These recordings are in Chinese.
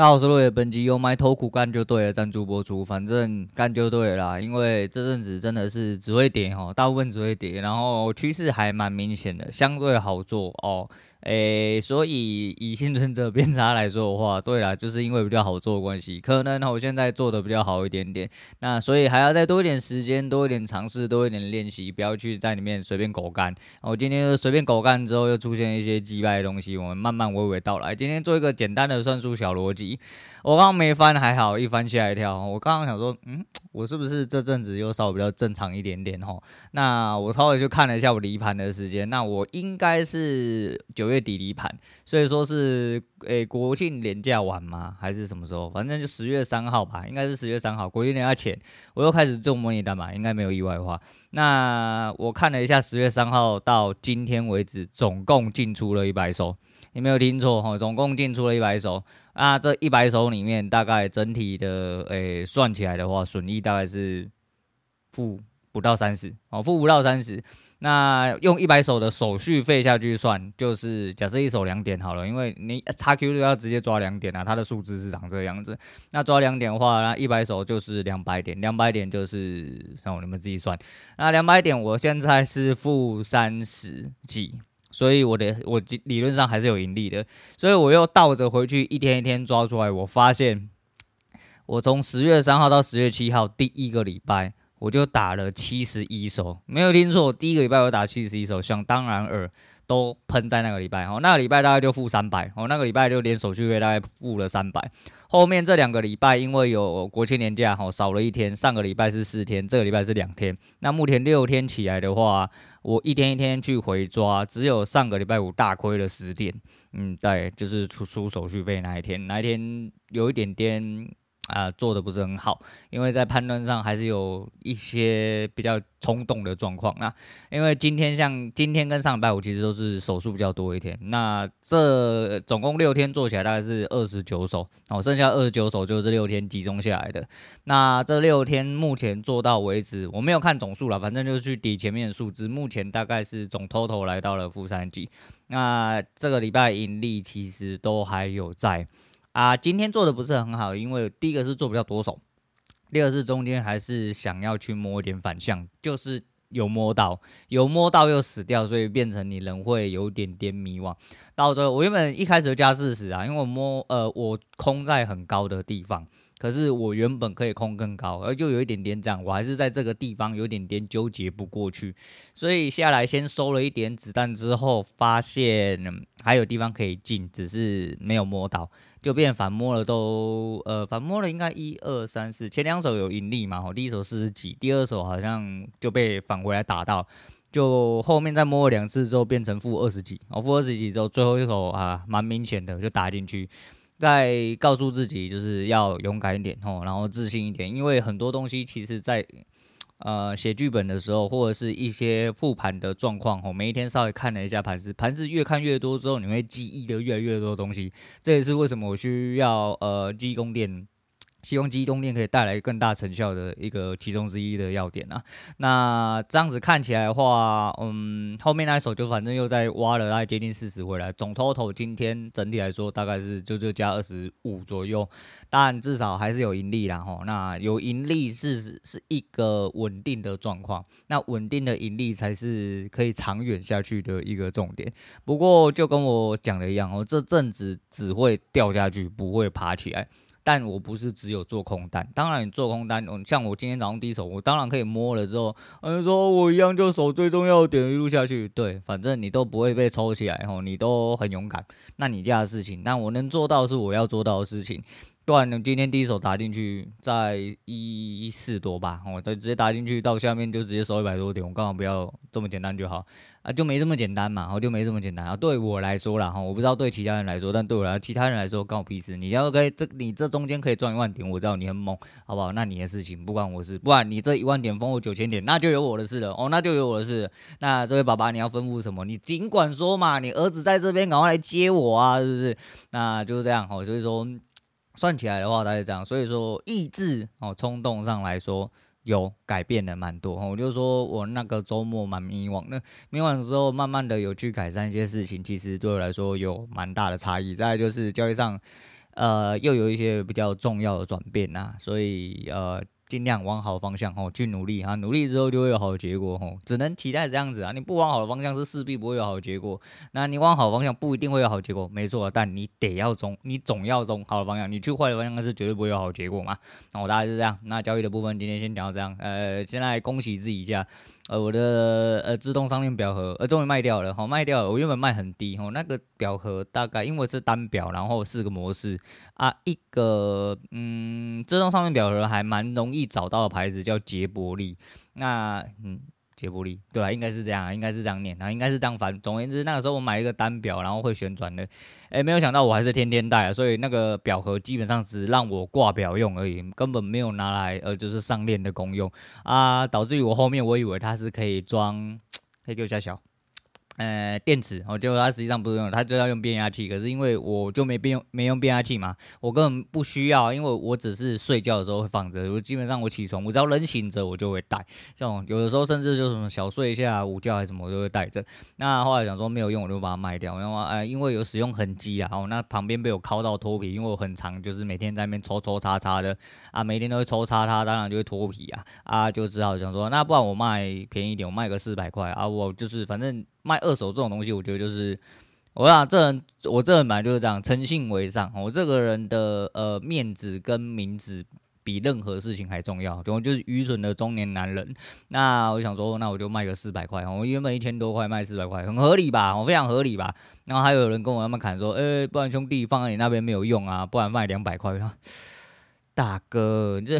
大家好，我是落叶，本集有埋头苦干就对了，赞助播出，反正干就对了。因为这阵子真的是只会跌哦，大部分只会跌，然后趋势还蛮明显的，相对好做哦。诶，所以以幸存者偏差来说的话，对啦，就是因为比较好做关系，可能我现在做的比较好一点点，那所以还要再多一点时间，多一点尝试，多一点练习，不要去在里面随便狗干。我今天随便狗干之后，又出现一些击败的东西，我们慢慢娓娓道来。今天做一个简单的算术小逻辑，我刚刚没翻还好，一翻吓一跳。我刚刚想说，嗯，我是不是这阵子又稍微比较正常一点点齁？那我稍微就看了一下我离盘的时间，那我应该是九。月底离盘，所以说是诶、欸、国庆连假晚吗？还是什么时候？反正就十月三号吧，应该是十月三号。国庆连假前，我又开始做模拟单嘛，应该没有意外的话。那我看了一下，十月三号到今天为止，总共进出了一百手，你没有听错哈，总共进出了一百手。那这一百手里面，大概整体的诶、算起来的话，损益大概是负不到三十哦，负不到三十。那用一百手的手续费下去算，就是假设一手两点好了，因为你 XQ 就要直接抓两点啊，它的数字是长这个样子。那抓两点的话，那一百手就是两百点，两百点就是让我你们自己算。那两百点我现在是负三十几，所以我的我理论上还是有盈利的，所以我又倒着回去一天一天抓出来，我发现我从十月三号到十月七号第一个礼拜。我就打了七十一手，没有听错，第一个礼拜我打七十一手，想当然尔都喷在那个礼拜哦，那个礼拜大概就负三百哦，那个礼拜就连手续费大概付了三百。后面这两个礼拜因为有国庆年假哦，少了一天，上个礼拜是四天，这个礼拜是两天，那目前六天起来的话，我一天一天去回抓，只有上个礼拜五大亏了十点，嗯，对，就是出出手续费那一天，那一天有一点点。啊、做的不是很好，因为在判断上还是有一些比较冲动的状况。那因为今天像今天跟上礼拜五其实都是手术比较多一天，那这总共六天做起来大概是二十九手，哦，剩下二十九手就是这六天集中下来的。那这六天目前做到为止，我没有看总数了，反正就是去抵前面的数字，目前大概是总 total 来到了负三几。那这个礼拜盈利其实都还有在。啊，今天做的不是很好，因为第一个是做比较多手，第二是中间还是想要去摸一点反向，就是有摸到，有摸到又死掉，所以变成你人会有点点迷惘。到最后，我原本一开始就加四十啊，因为我摸呃我空在很高的地方。可是我原本可以空更高，而就有一点点这样，我还是在这个地方有点点纠结不过去，所以下来先收了一点子弹之后，发现还有地方可以进，只是没有摸到，就变反摸了都呃反摸了应该一二三四，前两手有盈利嘛，第一手四十几，第二手好像就被返回来打到，就后面再摸了两次之后变成负二十几，哦负二十几之后最后一口啊蛮明显的就打进去。在告诉自己就是要勇敢一点哦，然后自信一点，因为很多东西其实在呃写剧本的时候，或者是一些复盘的状况吼，每一天稍微看了一下盘子，盘子越看越多之后，你会记忆的越来越多东西，这也是为什么我需要呃记忆宫殿。希望机动电可以带来更大成效的一个其中之一的要点啊。那这样子看起来的话，嗯，后面那一手就反正又在挖了大概接近四十回来，总 total 今天整体来说大概是就就加二十五左右，但至少还是有盈利啦吼。那有盈利是是一个稳定的状况，那稳定的盈利才是可以长远下去的一个重点。不过就跟我讲的一样哦，这阵子只会掉下去，不会爬起来。但我不是只有做空单，当然你做空单，像我今天早上第一手，我当然可以摸了之后，嗯，说我一样就守最重要的点一路下去，对，反正你都不会被抽起来吼，你都很勇敢，那你家的事情，那我能做到是我要做到的事情。不然呢，今天第一手打进去在一四多吧，我再直接打进去到下面就直接收一百多点，我刚好不要这么简单就好啊，就没这么简单嘛，我就没这么简单啊。对我来说啦，哈，我不知道对其他人来说，但对我来，其他人来说关我屁事。你要可以这你这中间可以赚一万点，我知道你很猛，好不好？那你的事情不关我事，不然你这一万点封我九千点，那就有我的事了哦，那就有我的事。那这位爸爸你要吩咐什么？你尽管说嘛，你儿子在这边，赶快来接我啊，是不是？那就是这样哈，所以说。算起来的话，大概是这样，所以说意志哦，冲动上来说有改变的蛮多。我就说我那个周末蛮迷惘那，迷惘的时候慢慢的有去改善一些事情，其实对我来说有蛮大的差异。再來就是交易上。呃，又有一些比较重要的转变呐，所以呃。尽量往好方向哦去努力哈，努力之后就会有好的结果哦，只能期待这样子啊。你不往好的方向是势必不会有好的结果。那你往好方向不一定会有好结果，没错，但你得要中，你总要中好的方向。你去坏的方向那是绝对不会有好结果嘛。那我大概是这样。那交易的部分今天先讲到这样。呃，现在恭喜自己一下。呃，我的呃自动上链表盒呃终于卖掉了，好卖掉了。我原本卖很低哦，那个表盒大概因为是单表，然后四个模式啊，一个嗯自动上链表盒还蛮容易找到的牌子叫杰伯利，那嗯。杰伯利，对啊，应该是这样，应该是这样念，然后应该是这样翻。总而言之，那个时候我买一个单表，然后会旋转的，哎，没有想到我还是天天戴啊，所以那个表盒基本上只让我挂表用而已，根本没有拿来呃就是上链的功用啊，导致于我后面我以为它是可以装，可以给我加小。呃，电池，哦，结果它实际上不是用，它就要用变压器。可是因为我就没变用，没用变压器嘛，我根本不需要，因为我只是睡觉的时候会放着。我基本上我起床，我只要人醒着，我就会带。这种有的时候甚至就什么小睡一下、午觉还是什么，我就会带着。那后来想说没有用，我就把它卖掉。然后哎，因为有使用痕迹啊，哦，那旁边被我敲到脱皮，因为我很长，就是每天在那边抽抽插插的啊，每天都会抽插它，当然就会脱皮啊啊，就只好想说，那不然我卖便宜点，我卖个四百块啊，我就是反正。卖二手这种东西，我觉得就是我想这人，我这人本来就是这样，诚信为上。我这个人的呃面子跟名字比任何事情还重要。就就是愚蠢的中年男人。那我想说，那我就卖个四百块。我原本一千多块卖四百块，很合理吧？我非常合理吧？然后还有人跟我那么砍说，哎、不然兄弟放在你那边没有用啊，不然卖两百块。大哥，你这，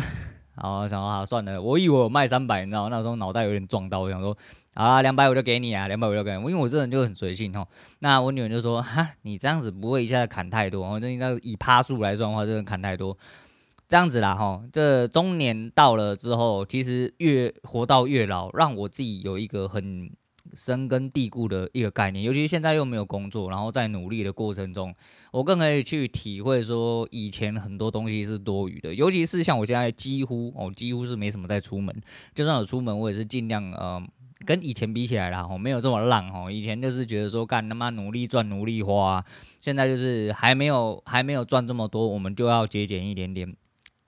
然后想说啊，算了，我以为我卖三百，你知道，那时候脑袋有点撞到，我想说。好啦，两百我就给你啊，两百我就给你，因为我这人就很随性哦。那我女儿就说：“哈，你这样子不会一下子砍太多，我这应该以趴数来算的话，真的砍太多，这样子啦哈。这中年到了之后，其实越活到越老，让我自己有一个很深根蒂固的一个概念。尤其现在又没有工作，然后在努力的过程中，我更可以去体会说，以前很多东西是多余的。尤其是像我现在几乎哦，几乎是没什么在出门，就算有出门，我也是尽量呃。”跟以前比起来啦，吼，没有这么浪哦。以前就是觉得说，干他妈努力赚努力花，现在就是还没有还没有赚这么多，我们就要节俭一点点。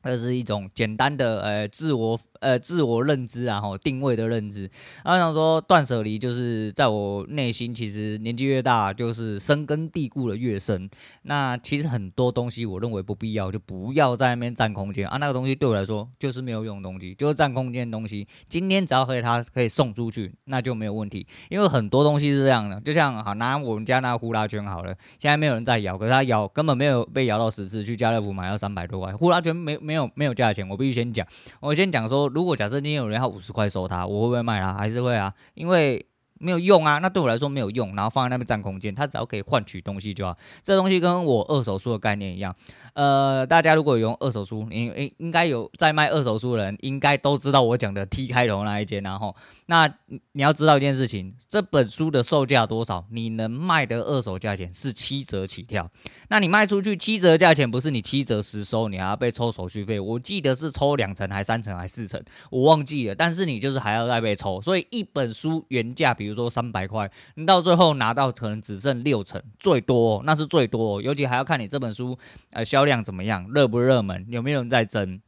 这是一种简单的呃自我呃自我认知啊，吼，定位的认知。然后想说断舍离，就是在我内心，其实年纪越大，就是深根蒂固的越深。那其实很多东西，我认为不必要，就不要在那边占空间啊。那个东西对我来说就是没有用的东西，就是占空间的东西。今天只要可以它可以送出去，那就没有问题。因为很多东西是这样的，就像好拿我们家那个呼啦圈好了，现在没有人在摇，可是它摇根本没有被摇到十次，去家乐福买要三百多块，呼啦圈没。没有没有价钱，我必须先讲。我先讲说，如果假设今天有人要五十块收它，我会不会卖它？还是会啊，因为没有用啊。那对我来说没有用，然后放在那边占空间，它只要可以换取东西就好。这东西跟我二手书的概念一样。呃，大家如果有用二手书，你应应该有在卖二手书的人，应该都知道我讲的 T 开头那一间。然后，那你要知道一件事情，这本书的售价多少？你能卖的二手价钱是七折起跳。那你卖出去七折价钱，不是你七折实收，你还要被抽手续费。我记得是抽两成，还三成，还四成，我忘记了。但是你就是还要再被抽，所以一本书原价，比如如说三百块，你到最后拿到可能只剩六成，最多那是最多。尤其还要看你这本书呃销。量怎么样？热不热门？有没有人在争？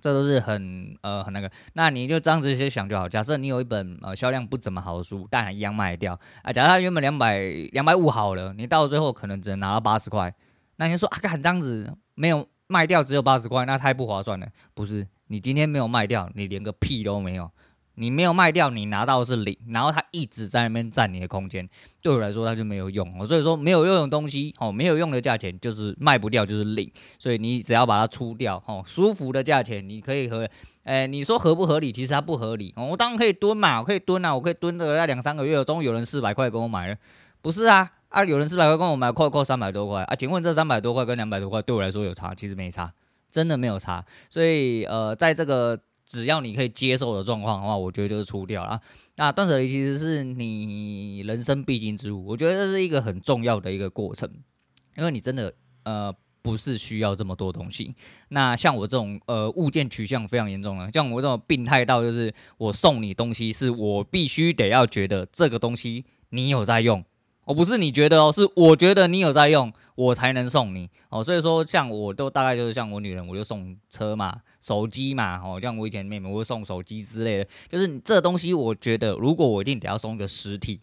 这都是很呃很那个。那你就这样子先想就好。假设你有一本呃销量不怎么好的书，但还一样卖掉啊。假设它原本两百两百五好了，你到最后可能只能拿到八十块。那你就说啊，干这样子没有卖掉，只有八十块，那太不划算了。不是，你今天没有卖掉，你连个屁都没有。你没有卖掉，你拿到的是零，然后它一直在那边占你的空间，对我来说它就没有用哦。所以说没有用的东西哦，没有用的价钱就是卖不掉就是零，所以你只要把它出掉哦，舒服的价钱你可以和，诶，你说合不合理？其实它不合理哦。我当然可以蹲嘛，我可以蹲啊，我可以蹲个那两三个月，终于有人四百块跟我买了，不是啊啊，有人四百块跟我买，扣扣三百多块啊，请问这三百多块跟两百多块对我来说有差？其实没差，真的没有差。所以呃，在这个。只要你可以接受的状况的话，我觉得就是出掉了。那断舍离其实是你人生必经之路，我觉得这是一个很重要的一个过程，因为你真的呃不是需要这么多东西。那像我这种呃物件取向非常严重了，像我这种病态到就是我送你东西，是我必须得要觉得这个东西你有在用。哦，不是你觉得哦，是我觉得你有在用，我才能送你哦。所以说，像我都大概就是像我女人，我就送车嘛、手机嘛，哦，像我以前妹妹，我会送手机之类的。就是这东西，我觉得如果我一定得要送一个实体。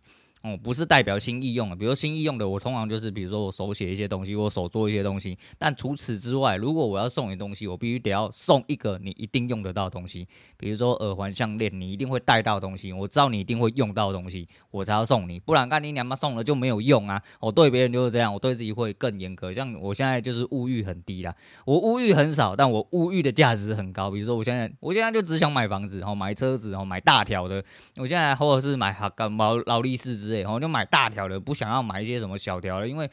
哦，不是代表心意用的，比如心意用的，我通常就是比如说我手写一些东西，我手做一些东西。但除此之外，如果我要送你东西，我必须得要送一个你一定用得到的东西，比如说耳环、项链，你一定会戴到的东西，我知道你一定会用到的东西，我才要送你。不然干你娘妈送了就没有用啊！我对别人就是这样，我对自己会更严格。像我现在就是物欲很低啦，我物欲很少，但我物欲的价值很高。比如说我现在，我现在就只想买房子，然后买车子，然后买大条的。我现在或者是买哈干劳劳力士之类，然后就买大条的，不想要买一些什么小条的，因为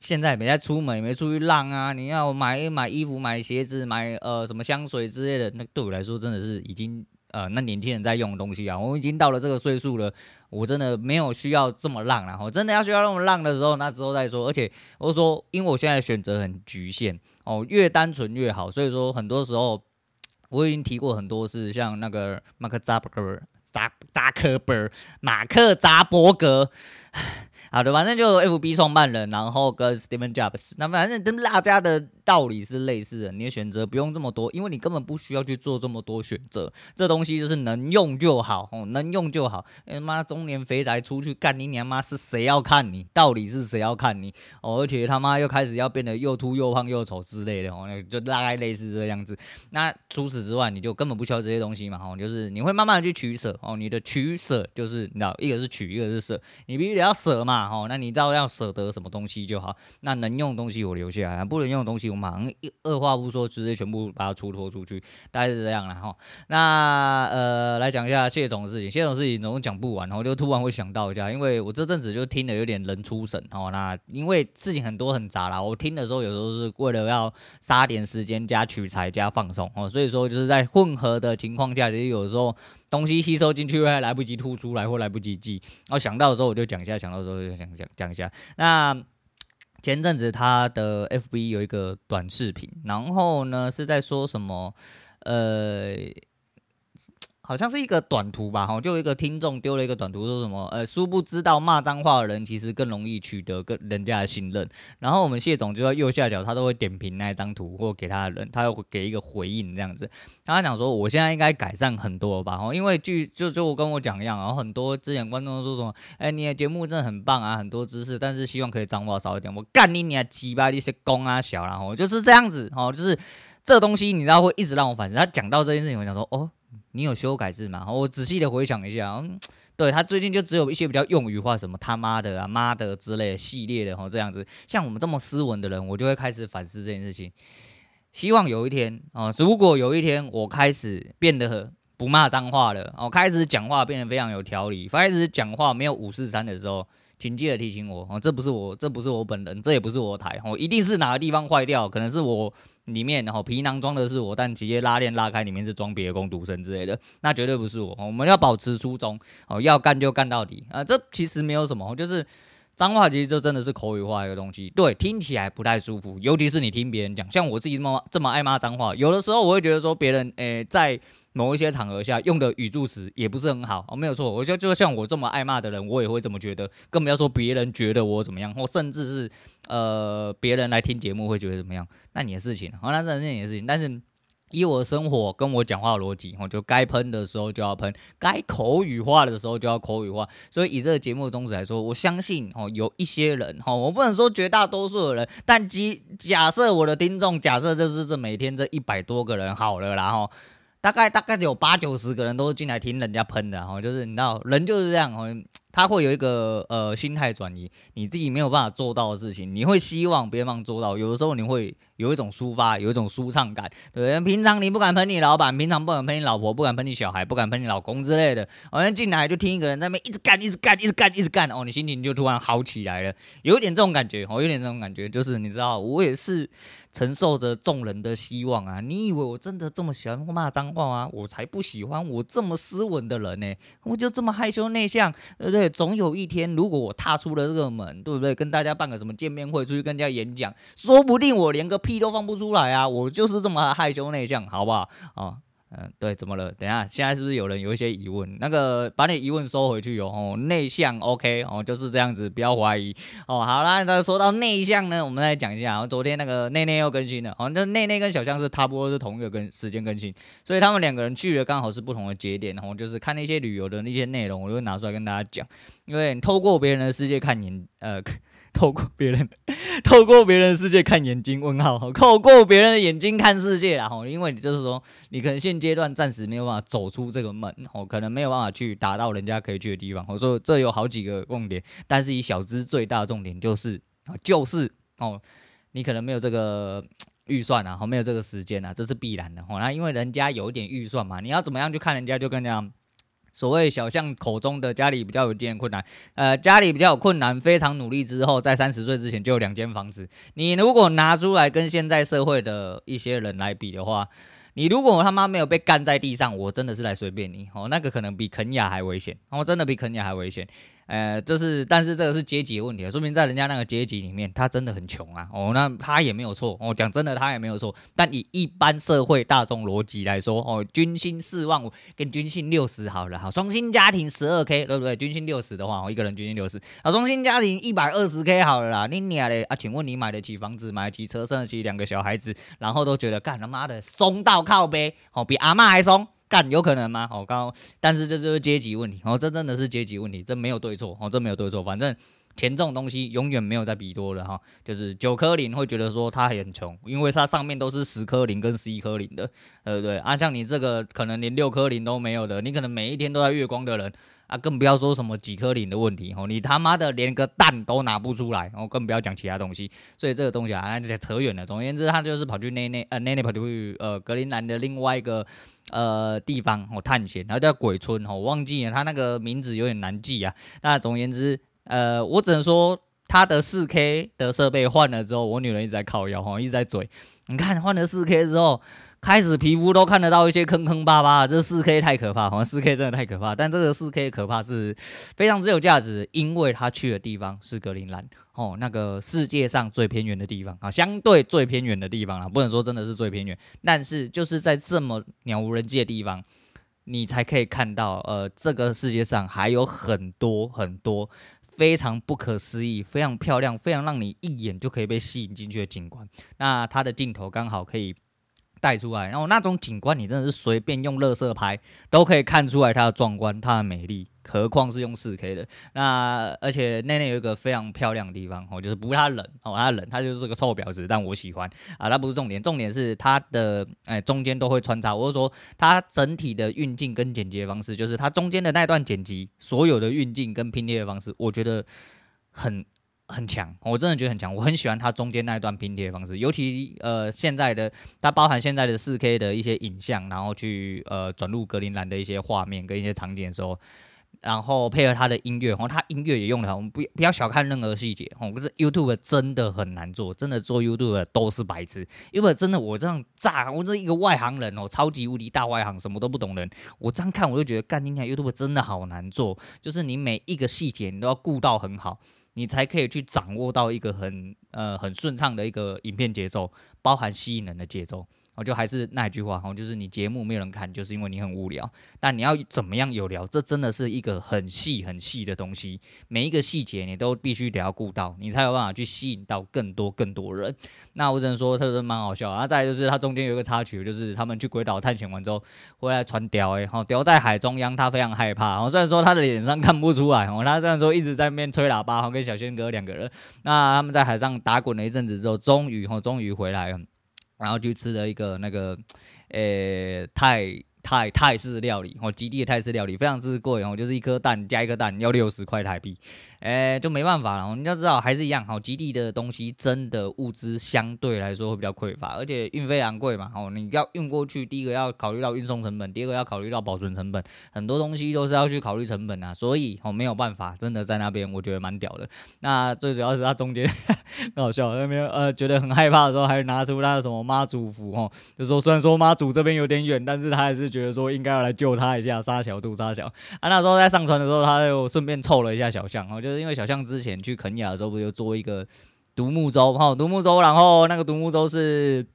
现在没在出门，没出去浪啊。你要买买衣服、买鞋子、买呃什么香水之类的，那对我来说真的是已经呃那年轻人在用的东西啊。我已经到了这个岁数了，我真的没有需要这么浪了。我真的要需要那么浪的时候，那之后再说。而且我说，因为我现在选择很局限哦，越单纯越好。所以说，很多时候我已经提过很多次，像那个马克扎克扎扎克伯，马克扎伯格。好的，反正就 FB 创办人，然后跟 Steven Jobs，那反正跟大家的道理是类似的。你的选择不用这么多，因为你根本不需要去做这么多选择。这东西就是能用就好，哦，能用就好。哎妈，中年肥宅出去干你娘妈，是谁要看你？到底是谁要看你？哦，而且他妈又开始要变得又秃又胖又丑之类的，哦，就大概类似这样子。那除此之外，你就根本不需要这些东西嘛，哦，就是你会慢慢的去取舍，哦，你的取舍就是你知道，一个是取，一个是舍，你必须得要舍嘛。哦，那你知道要舍得什么东西就好。那能用的东西我留下来，不能用的东西我马上一二话不说，直接全部把它出脱出去，大概是这样了哈。那呃，来讲一下谢总的事情。谢总事情总讲不完，然后就突然会想到一下，因为我这阵子就听得有点人出神哦。那因为事情很多很杂啦，我听的时候有时候是为了要杀点时间加取材加放松哦，所以说就是在混合的情况下，其实有时候。东西吸收进去还来不及吐出来，或来不及记。然后想到的时候我就讲一下，想到的时候就讲讲讲一下。那前阵子他的 FB 有一个短视频，然后呢是在说什么？呃。好像是一个短图吧，哈，就一个听众丢了一个短图，说什么，呃，殊不知道骂脏话的人其实更容易取得跟人家的信任。然后我们谢总就在右下角，他都会点评那一张图，或给他的人，他又会给一个回应这样子。他讲说，我现在应该改善很多吧，哈，因为据就就跟我讲一样，然后很多之前观众说什么，哎，你的节目真的很棒啊，很多知识，但是希望可以脏话少一点。我干你你啊鸡巴一些公啊小，然后就是这样子，哦，就是这东西你知道会一直让我反思。他讲到这件事情，我想说，哦。你有修改是吗？我仔细的回想一下，嗯，对，他最近就只有一些比较用语化，什么他妈的啊、妈的之类的系列的哈，这样子。像我们这么斯文的人，我就会开始反思这件事情。希望有一天啊，如果有一天我开始变得不骂脏话了，哦，开始讲话变得非常有条理，开始讲话没有五四三的时候，请记得提醒我哦，这不是我，这不是我本人，这也不是我台，哦，一定是哪个地方坏掉，可能是我。里面然后皮囊装的是我，但直接拉链拉开，里面是装别的工读生之类的，那绝对不是我。我们要保持初衷，哦，要干就干到底啊！这其实没有什么，就是脏话，其实就真的是口语化一个东西，对，听起来不太舒服，尤其是你听别人讲，像我自己这么这么爱骂脏话，有的时候我会觉得说别人诶、在。某一些场合下用的语助词也不是很好哦，没有错，我就就像我这么爱骂的人，我也会这么觉得，更不要说别人觉得我怎么样，或甚至是呃别人来听节目会觉得怎么样，那你的事情，好，那这是你的事情。但是以我的生活跟我讲话逻辑，我就该喷的时候就要喷，该口语化的时候就要口语化。所以以这个节目的宗旨来说，我相信哦，有一些人哈，我不能说绝大多数的人，但即假设我的听众，假设就是这每天这一百多个人好了，然后。大概大概有八九十个人都进来听人家喷的，哈，就是你知道，人就是这样，哈。他会有一个呃心态转移，你自己没有办法做到的事情，你会希望别人帮做到。有的时候你会有一种抒发，有一种舒畅感，对？平常你不敢喷你老板，平常不敢喷你老婆，不敢喷你小孩，不敢喷你老公之类的。好像进来就听一个人在那边一直干，一直干，一直干，一直干，哦，你心情就突然好起来了，有点这种感觉，哦，有点这种感觉，就是你知道，我也是承受着众人的希望啊。你以为我真的这么喜欢骂脏话吗？我才不喜欢我这么斯文的人呢，我就这么害羞内向，对不对？总有一天，如果我踏出了这个门，对不对？跟大家办个什么见面会，出去跟人家演讲，说不定我连个屁都放不出来啊！我就是这么害羞内向，好不好？啊，嗯，对，怎么了？等一下，现在是不是有人有一些疑问？那个把你疑问收回去哟。哦，内向 OK 哦，就是这样子，不要怀疑哦。好啦，那说到内向呢，我们来讲一下。昨天那个内内又更新了，哦，那内内跟小象是差不多是同一个更时间更新，所以他们两个人去的刚好是不同的节点。然后就是看那些旅游的那些内容，我就会拿出来跟大家讲，因为你透过别人的世界看你，呃。透过别人，透过别人的世界看眼睛，问号，透过别人的眼睛看世界啦，吼，因为你就是说，你可能现阶段暂时没有办法走出这个门，吼，可能没有办法去达到人家可以去的地方。我说这有好几个重点，但是以小资最大的重点就是，就是哦，你可能没有这个预算啊，没有这个时间啊，这是必然的，吼，那因为人家有一点预算嘛，你要怎么样去看人家，就跟这样。所谓小象口中的家里比较有点困难，呃，家里比较有困难，非常努力之后，在三十岁之前就有两间房子。你如果拿出来跟现在社会的一些人来比的话，你如果他妈没有被干在地上，我真的是来随便你哦，那个可能比肯亚还危险，哦，真的比肯亚还危险。呃，这是，但是这个是阶级问题，说明在人家那个阶级里面，他真的很穷啊。哦，那他也没有错。哦，讲真的，他也没有错。但以一般社会大众逻辑来说，哦，军薪四万五跟军薪六十好了，哈，双薪家庭十二 K，对不对？军薪六十的话，我一个人军薪六十，啊，双薪家庭一百二十 K 好了啦。你娘嘞啊？请问你买得起房子，买得起车，生得起两个小孩子，然后都觉得干他妈的松到靠背，哦，比阿嬷还松。干有可能吗？好高，但是这就是阶级问题哦，这真的是阶级问题，这没有对错哦，这没有对错，反正钱这种东西永远没有在比多了哈，就是九颗零会觉得说他很穷，因为他上面都是十颗零跟十一颗零的，对不对？啊，像你这个可能连六颗零都没有的，你可能每一天都在月光的人。啊，更不要说什么几颗零的问题哦，你他妈的连个蛋都拿不出来，哦，更不要讲其他东西。所以这个东西啊，那就扯远了。总而言之，他就是跑去内内呃内内跑去呃格陵兰的另外一个呃地方哦探险，然后叫鬼村哦，我忘记了他那个名字有点难记啊。那总而言之，呃，我只能说他的四 K 的设备换了之后，我女人一直在靠腰哈，一直在嘴。你看换了四 K 之后。开始皮肤都看得到一些坑坑巴巴，这四 K 太可怕，好像四 K 真的太可怕。但这个四 K 可怕是非常之有价值，因为他去的地方是格陵兰哦，那个世界上最偏远的地方啊，相对最偏远的地方啦，不能说真的是最偏远，但是就是在这么鸟无人迹的地方，你才可以看到，呃，这个世界上还有很多很多非常不可思议、非常漂亮、非常让你一眼就可以被吸引进去的景观。那它的镜头刚好可以。带出来，然后那种景观，你真的是随便用乐色拍都可以看出来它的壮观、它的美丽，何况是用四 K 的。那而且内内有一个非常漂亮的地方，哦，就是不是它冷，哦，它冷，它就是个臭婊子，但我喜欢啊，它不是重点，重点是它的哎中间都会穿插，我是说它整体的运镜跟剪辑方式，就是它中间的那段剪辑，所有的运镜跟拼贴的方式，我觉得很。很强，我真的觉得很强，我很喜欢它中间那一段拼贴的方式，尤其呃现在的它包含现在的四 K 的一些影像，然后去呃转入格陵兰的一些画面跟一些场景的时候，然后配合它的音乐，然后它音乐也用了，我们不不要小看任何细节，哦，可是 YouTube 真的很难做，真的做 YouTube 都是白痴，因为真的我这样炸，我这一个外行人哦，超级无敌大外行，什么都不懂人，我这样看我就觉得干，今天 YouTube 真的好难做，就是你每一个细节你都要顾到很好。你才可以去掌握到一个很呃很顺畅的一个影片节奏，包含吸引人的节奏。我就还是那一句话哈，就是你节目没有人看，就是因为你很无聊。但你要怎么样有聊，这真的是一个很细很细的东西，每一个细节你都必须得要顾到，你才有办法去吸引到更多更多人。那我只能说，特别蛮好笑。然后再就是它中间有一个插曲，就是他们去鬼岛探险完之后回来传屌诶，好屌在海中央，他非常害怕。然后虽然说他的脸上看不出来哦，他虽然说一直在那边吹喇叭，跟小轩哥两个人，那他们在海上打滚了一阵子之后，终于哈终于回来了。然后就吃了一个那个，呃，泰泰泰式料理，哦，基地的泰式料理非常之贵哦，就是一颗蛋加一颗蛋要六十块台币。哎，就没办法了。你要知道，还是一样，好，基地的东西真的物资相对来说会比较匮乏，而且运费昂贵嘛。哦，你要运过去，第一个要考虑到运送成本，第二个要考虑到保存成本，很多东西都是要去考虑成本啊。所以，哦，没有办法，真的在那边，我觉得蛮屌的。那最主要是他中间 搞笑，那边呃觉得很害怕的时候，还拿出他的什么妈祖符，哦，就说虽然说妈祖这边有点远，但是他还是觉得说应该要来救他一下，杀小度杀小。啊，那时候在上船的时候，他又顺便凑了一下小象，哦，就是。因为小象之前去肯亚的时候，不就做一个独木舟，哈，独木舟，然后那个独木舟是。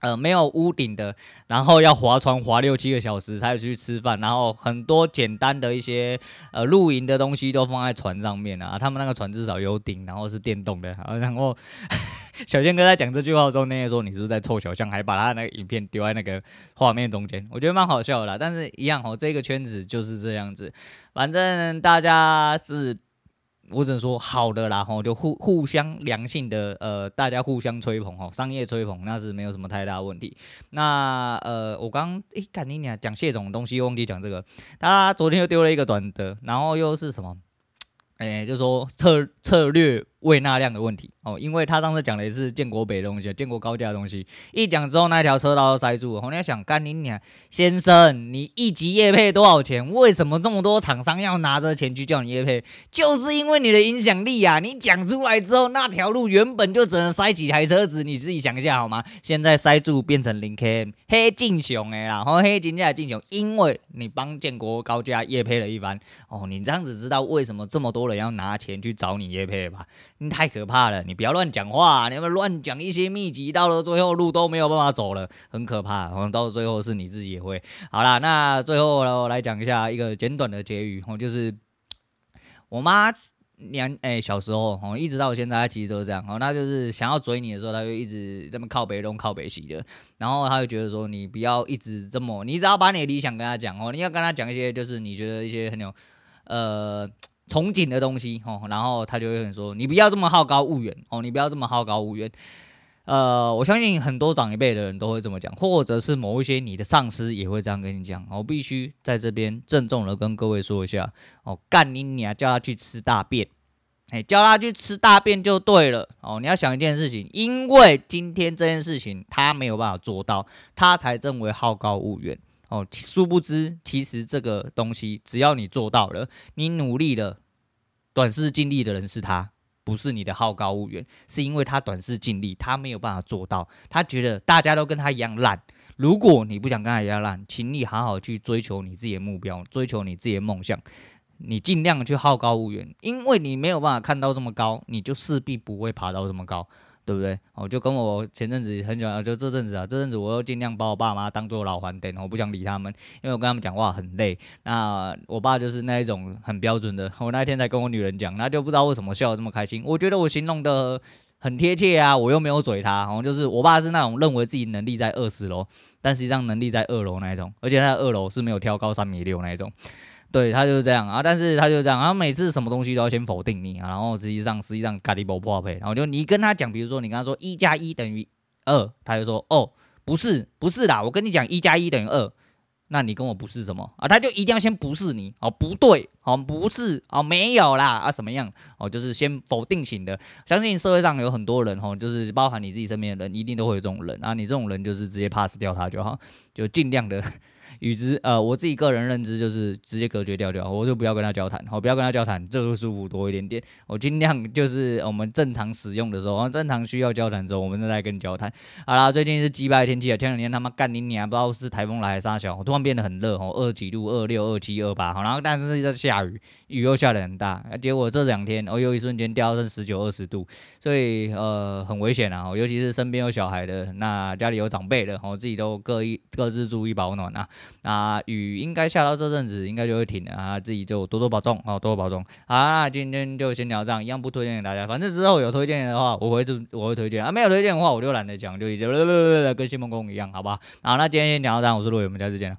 呃，没有屋顶的，然后要划船划六七个小时才有去吃饭，然后很多简单的一些呃露营的东西都放在船上面啊。他们那个船至少有顶，然后是电动的。然后 小宪哥在讲这句话的时候，那些说你是不是在臭小象，还把他那个影片丢在那个画面中间，我觉得蛮好笑的啦。但是一样哦，这个圈子就是这样子，反正大家是。我只能说好的啦，吼，就互互相良性的，呃，大家互相吹捧，吼，商业吹捧那是没有什么太大问题。那呃，我刚诶，看你俩讲谢总的东西，忘记讲这个。他昨天又丢了一个短的，然后又是什么？诶，就说策策略。胃纳量的问题哦，因为他上次讲的也是建国北的东西，建国高架的东西，一讲之后那条车道都塞住了。我在想，干你娘，先生，你一级业配多少钱？为什么这么多厂商要拿着钱去叫你业配？就是因为你的影响力啊！你讲出来之后，那条路原本就只能塞几台车子，你自己想一下好吗？现在塞住变成零 km，黑进雄哎啦，然后黑金价进雄，因为你帮建国高架业配了一番哦，你这样子知道为什么这么多人要拿钱去找你业配吧？太可怕了！你不要乱讲话，你要不要乱讲一些秘籍，到了最后路都没有办法走了，很可怕。可能到最后是你自己也会。好啦，那最后我来讲一下一个简短的结语，哦，就是我妈娘哎小时候哦，一直到现在，她其实都是这样哦。那就是想要追你的时候，她就一直这么靠北东靠北西的，然后她就觉得说，你不要一直这么，你只要把你的理想跟她讲哦，你要跟她讲一些就是你觉得一些很有呃。憧憬的东西哦，然后他就会很说：“你不要这么好高骛远哦，你不要这么好高骛远。”呃，我相信很多长一辈的人都会这么讲，或者是某一些你的上司也会这样跟你讲。我必须在这边郑重的跟各位说一下哦，干你娘，叫他去吃大便，哎，叫他去吃大便就对了哦。你要想一件事情，因为今天这件事情他没有办法做到，他才认为好高骛远。哦，殊不知，其实这个东西，只要你做到了，你努力了，短视近利的人是他，不是你的好高骛远，是因为他短视近利，他没有办法做到，他觉得大家都跟他一样烂。如果你不想跟他一样烂，请你好好去追求你自己的目标，追求你自己的梦想，你尽量去好高骛远，因为你没有办法看到这么高，你就势必不会爬到这么高。对不对？哦，就跟我前阵子很喜欢，就这阵子啊，这阵子我又尽量把我爸妈当做老还点，我不想理他们，因为我跟他们讲话很累。那我爸就是那一种很标准的，我那天才跟我女人讲，那就不知道为什么笑得这么开心。我觉得我形容的很贴切啊，我又没有嘴他，哦，就是我爸是那种认为自己能力在二十楼，但实际上能力在二楼那一种，而且他的二楼是没有挑高三米六那一种。对，他就是这样啊，但是他就是这样，然后每次什么东西都要先否定你啊，然后实际上实际上咖喱不破配，然后就你跟他讲，比如说你跟他说一加一等于二，他就说哦不是不是啦，我跟你讲一加一等于二，那你跟我不是什么啊？他就一定要先不是你哦，不对哦，不是哦，没有啦啊，什么样哦？就是先否定型的，相信社会上有很多人哦，就是包含你自己身边的人，一定都会有这种人啊，你这种人就是直接 pass 掉他就好，就尽量的。与之呃，我自己个人认知就是直接隔绝掉掉，我就不要跟他交谈，我不要跟他交谈，这个舒服多一点点。我尽量就是我们正常使用的时候，正常需要交谈的时候，我们再来跟你交谈。好啦，最近是鸡掰天气啊，前两天他妈干你娘，不知道是台风来还是啥小，突然变得很热哦，二几度，二六、二七、二八，好，然后但是在下雨。雨又下得很大，结果这两天哦，又一瞬间掉到剩十九二十度，所以呃很危险啊，尤其是身边有小孩的，那家里有长辈的，哦自己都各一各自注意保暖啊。那雨应该下到这阵子应该就会停了啊，自己就多多保重哦，多多保重。好，那今天就先聊这样，一样不推荐给大家，反正之后有推荐的话，我会就我会推荐啊，没有推荐的话我就懒得讲，就一直 跟谢孟恭一样，好吧？好，那今天先聊到这样，我是陆伟，我们下次见了。